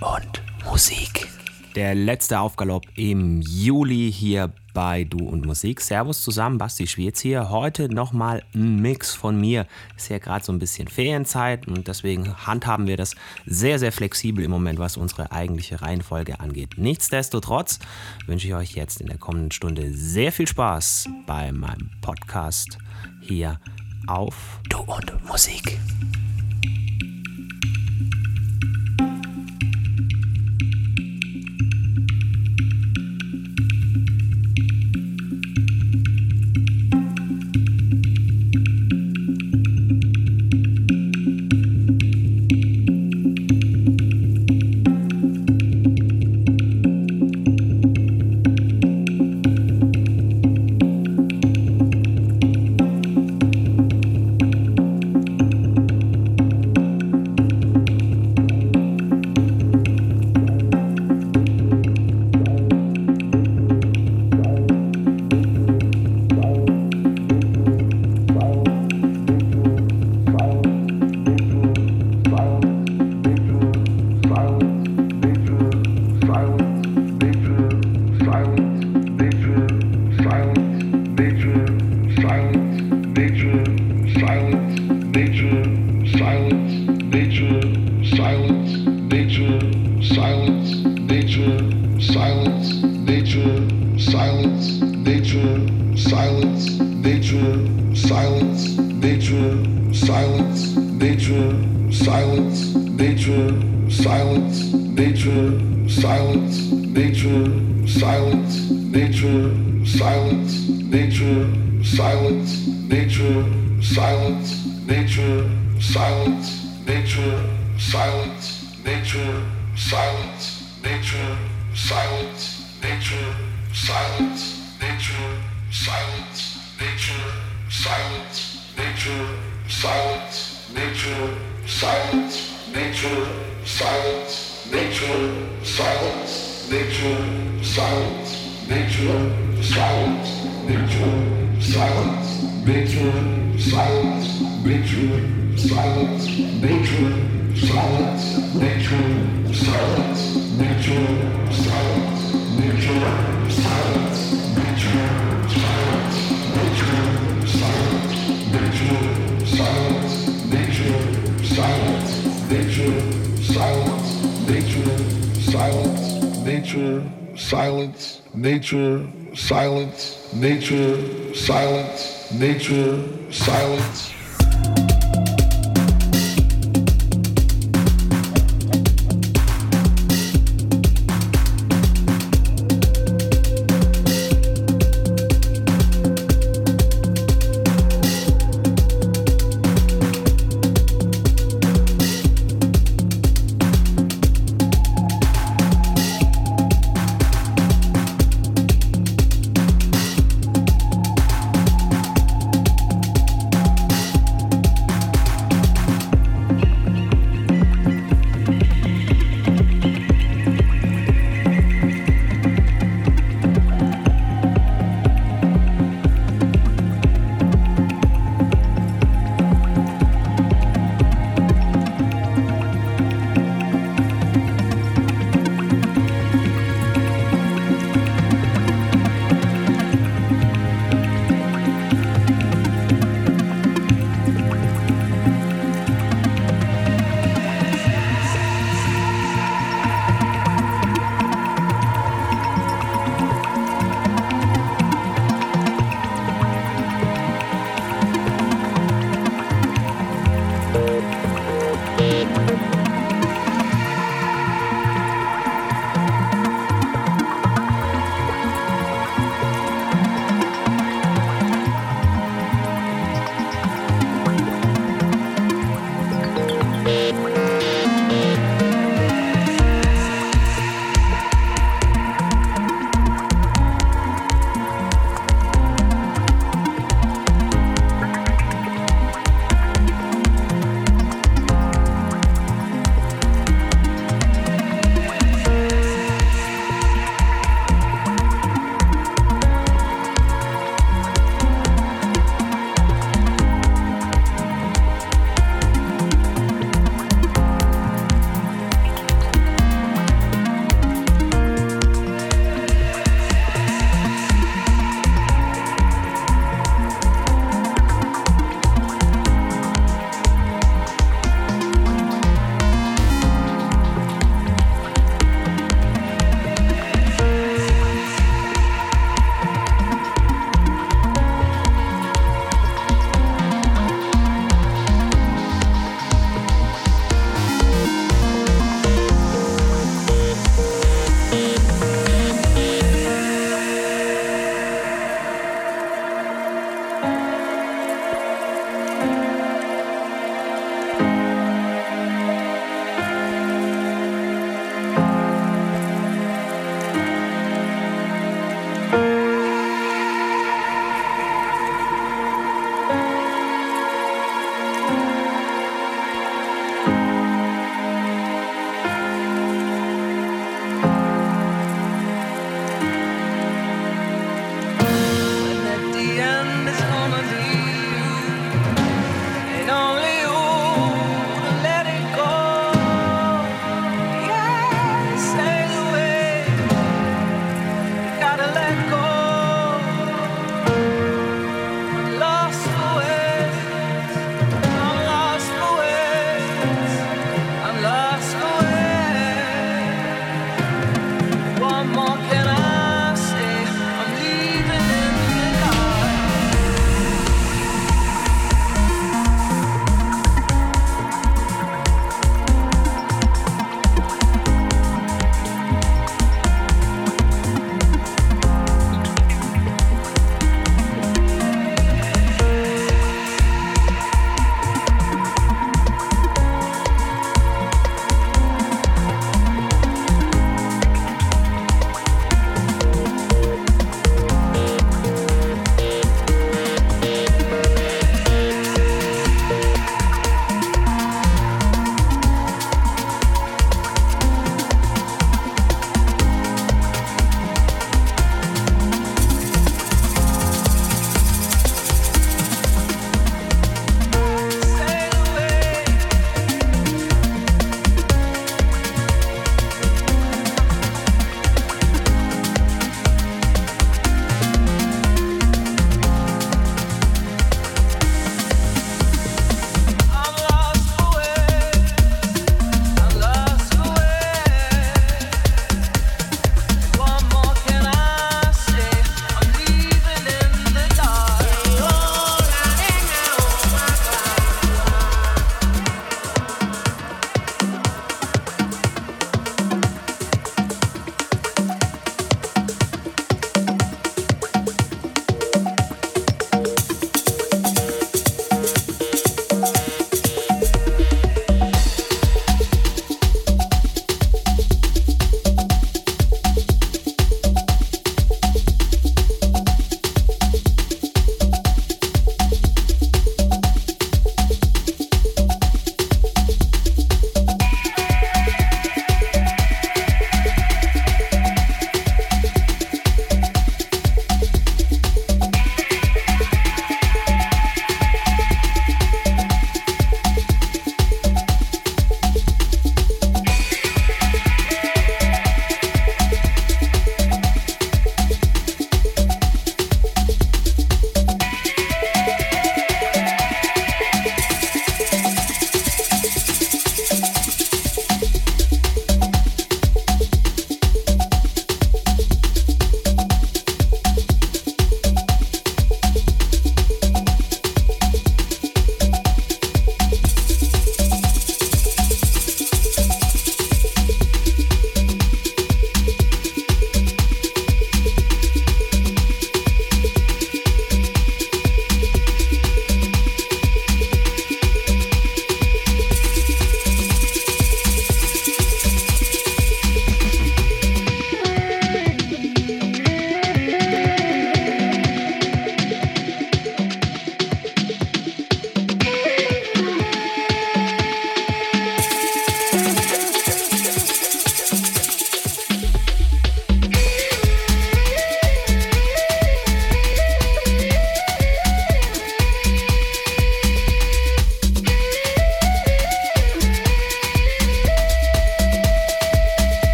und Musik. Der letzte Aufgalopp im Juli hier bei Du und Musik. Servus zusammen, Basti Schwierz hier. Heute nochmal ein Mix von mir. Ist ja gerade so ein bisschen Ferienzeit und deswegen handhaben wir das sehr, sehr flexibel im Moment, was unsere eigentliche Reihenfolge angeht. Nichtsdestotrotz wünsche ich euch jetzt in der kommenden Stunde sehr viel Spaß bei meinem Podcast hier auf Du und Musik. Nature, silence, nature, silence, nature, silence silence, victory, silence, victory, silence, victory, silence, victory, silence, victory, silence, victory, silence, victory, silence, victory, silence, victory, silence, victory, silence, victory, silence, victory, silence, victory, silence, nature, silence, nature about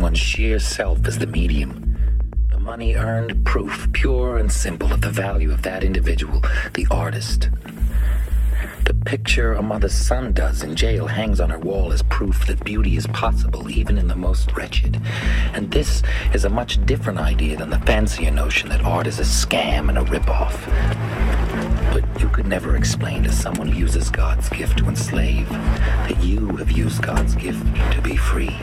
one's sheer self as the medium. The money earned, proof, pure and simple of the value of that individual, the artist. The picture a mother's son does in jail hangs on her wall as proof that beauty is possible even in the most wretched. And this is a much different idea than the fancier notion that art is a scam and a ripoff. But you could never explain to someone who uses God's gift to enslave that you have used God's gift to be free.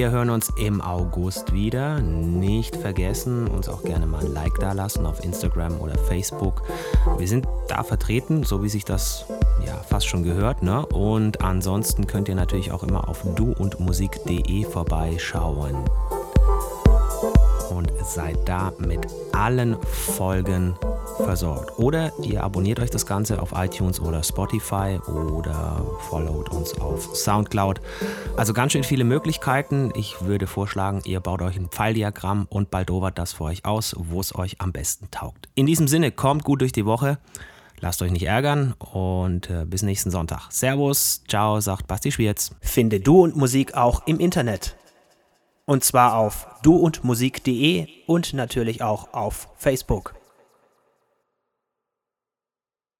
Wir hören uns im August wieder. Nicht vergessen, uns auch gerne mal ein Like da lassen auf Instagram oder Facebook. Wir sind da vertreten, so wie sich das ja fast schon gehört. Ne? Und ansonsten könnt ihr natürlich auch immer auf duundmusik.de vorbeischauen. Und seid da mit allen Folgen versorgt. Oder ihr abonniert euch das Ganze auf iTunes oder Spotify oder followt uns auf Soundcloud. Also ganz schön viele Möglichkeiten. Ich würde vorschlagen, ihr baut euch ein Pfeildiagramm und baldowert das für euch aus, wo es euch am besten taugt. In diesem Sinne, kommt gut durch die Woche. Lasst euch nicht ärgern und äh, bis nächsten Sonntag. Servus, ciao, sagt Basti Schwierz. Finde Du und Musik auch im Internet. Und zwar auf duundmusik.de und natürlich auch auf Facebook.